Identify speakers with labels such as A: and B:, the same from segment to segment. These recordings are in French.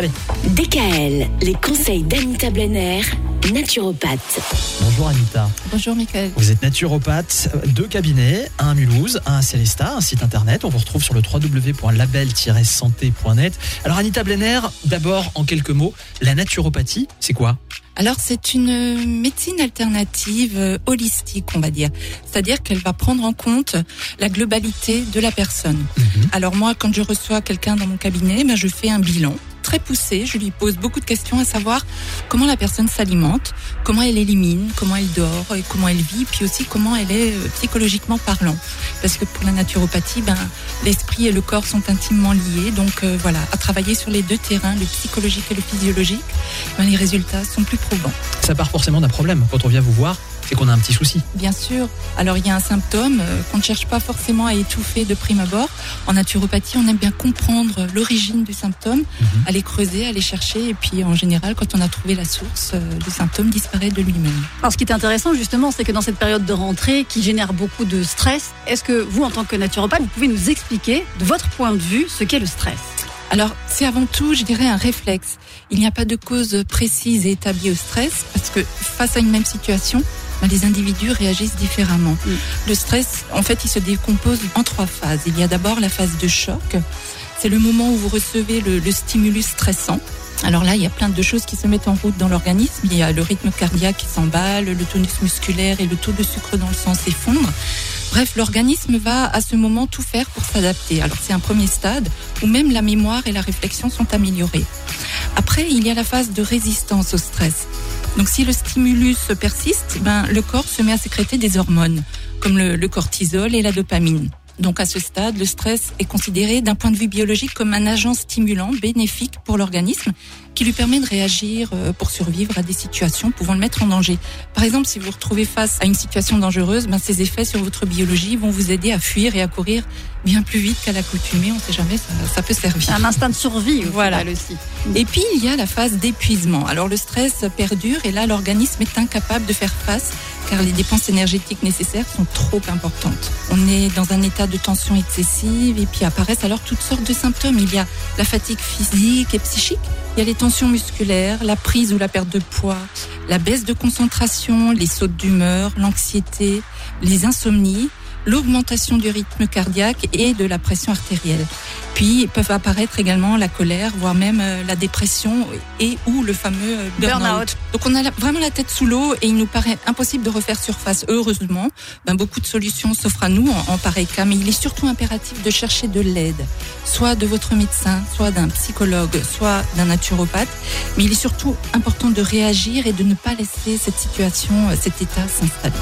A: Allez. DKL, les conseils d'Anita Blenner, naturopathe.
B: Bonjour Anita.
C: Bonjour Michael.
B: Vous êtes naturopathe, deux cabinets, un à Mulhouse, un à Célestat, un site internet. On vous retrouve sur le www.label-santé.net. Alors Anita Blenner, d'abord en quelques mots, la naturopathie, c'est quoi?
C: Alors c'est une médecine alternative euh, holistique, on va dire. C'est-à-dire qu'elle va prendre en compte la globalité de la personne. Mhm. Alors moi, quand je reçois quelqu'un dans mon cabinet, ben, je fais un bilan très poussé. Je lui pose beaucoup de questions à savoir comment la personne s'alimente, comment elle élimine, comment elle dort, et comment elle vit, puis aussi comment elle est euh, psychologiquement parlant. Parce que pour la naturopathie, ben, l'esprit et le corps sont intimement liés. Donc euh, voilà, à travailler sur les deux terrains, le psychologique et le physiologique, ben, les résultats sont plus probants.
B: Ça part forcément d'un problème. Quand on vient vous voir, c'est qu'on a un petit souci.
C: Bien sûr. Alors il y a un symptôme euh, qu'on ne cherche pas forcément à étouffer de prime abord. En naturopathie, on aime bien comprendre l'origine du symptôme, mhm. aller creuser, aller chercher, et puis en général, quand on a trouvé la source, euh, le symptôme disparaît de lui-même.
D: Alors ce qui est intéressant justement, c'est que dans cette période de rentrée qui génère beaucoup de stress, est-ce que vous, en tant que naturopathe, vous pouvez nous expliquer de votre point de vue ce qu'est le stress?
C: Alors, c'est avant tout, je dirais, un réflexe. Il n'y a pas de cause précise et établie au stress, parce que face à une même situation, ben, les individus réagissent différemment. Mm. Le stress, en fait, il se décompose en trois phases. Il y a d'abord la phase de choc. C'est le moment où vous recevez le, le stimulus stressant. Alors là, il y a plein de choses qui se mettent en route dans l'organisme. Il y a le rythme cardiaque qui s'emballe, le tonus musculaire et le taux de sucre dans le sang s'effondrent. Bref, l'organisme va à ce moment tout faire pour s'adapter. Alors c'est un premier stade où même la mémoire et la réflexion sont améliorées. Après, il y a la phase de résistance au stress. Donc si le stimulus persiste, ben, le corps se met à sécréter des hormones, comme le, le cortisol et la dopamine. Donc à ce stade, le stress est considéré d'un point de vue biologique comme un agent stimulant bénéfique pour l'organisme qui lui permet de réagir euh, pour survivre à des situations pouvant le mettre en danger. Par exemple, si vous vous retrouvez face à une situation dangereuse, ben, ces effets sur votre biologie vont vous aider à fuir et à courir bien plus vite qu'à l'accoutumée. On ne sait jamais, ça, ça, peut servir.
D: Un instinct de survie, voilà. aussi.
C: Et puis, il y a la phase d'épuisement. Alors, le stress perdure et là, l'organisme est incapable de faire face car les dépenses énergétiques nécessaires sont trop importantes. On est dans un état de tension excessive et puis apparaissent alors toutes sortes de symptômes. Il y a la fatigue physique et psychique, il y a les tensions musculaires, la prise ou la perte de poids, la baisse de concentration, les sautes d'humeur, l'anxiété, les insomnies, l'augmentation du rythme cardiaque et de la pression artérielle. Puis peuvent apparaître également la colère, voire même euh, la dépression et ou le fameux euh, burn-out. Donc on a vraiment la tête sous l'eau et il nous paraît impossible de refaire surface. Heureusement, ben, beaucoup de solutions s'offrent à nous en, pareil cas, mais il est surtout impératif de chercher de l'aide, soit de votre médecin, soit d'un psychologue, soit d'un naturopathe. Mais il est surtout important de réagir et de ne pas laisser cette situation, euh, cet état s'installer.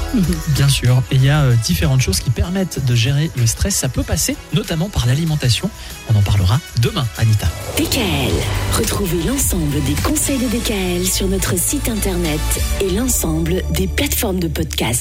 B: Bien sûr, et il y a différentes choses qui permettent de gérer le stress. Ça peut passer notamment par l'alimentation. On en parlera demain, Anita.
A: DKL. Retrouvez l'ensemble des conseils de DKL sur notre site internet et l'ensemble des plateformes de podcast.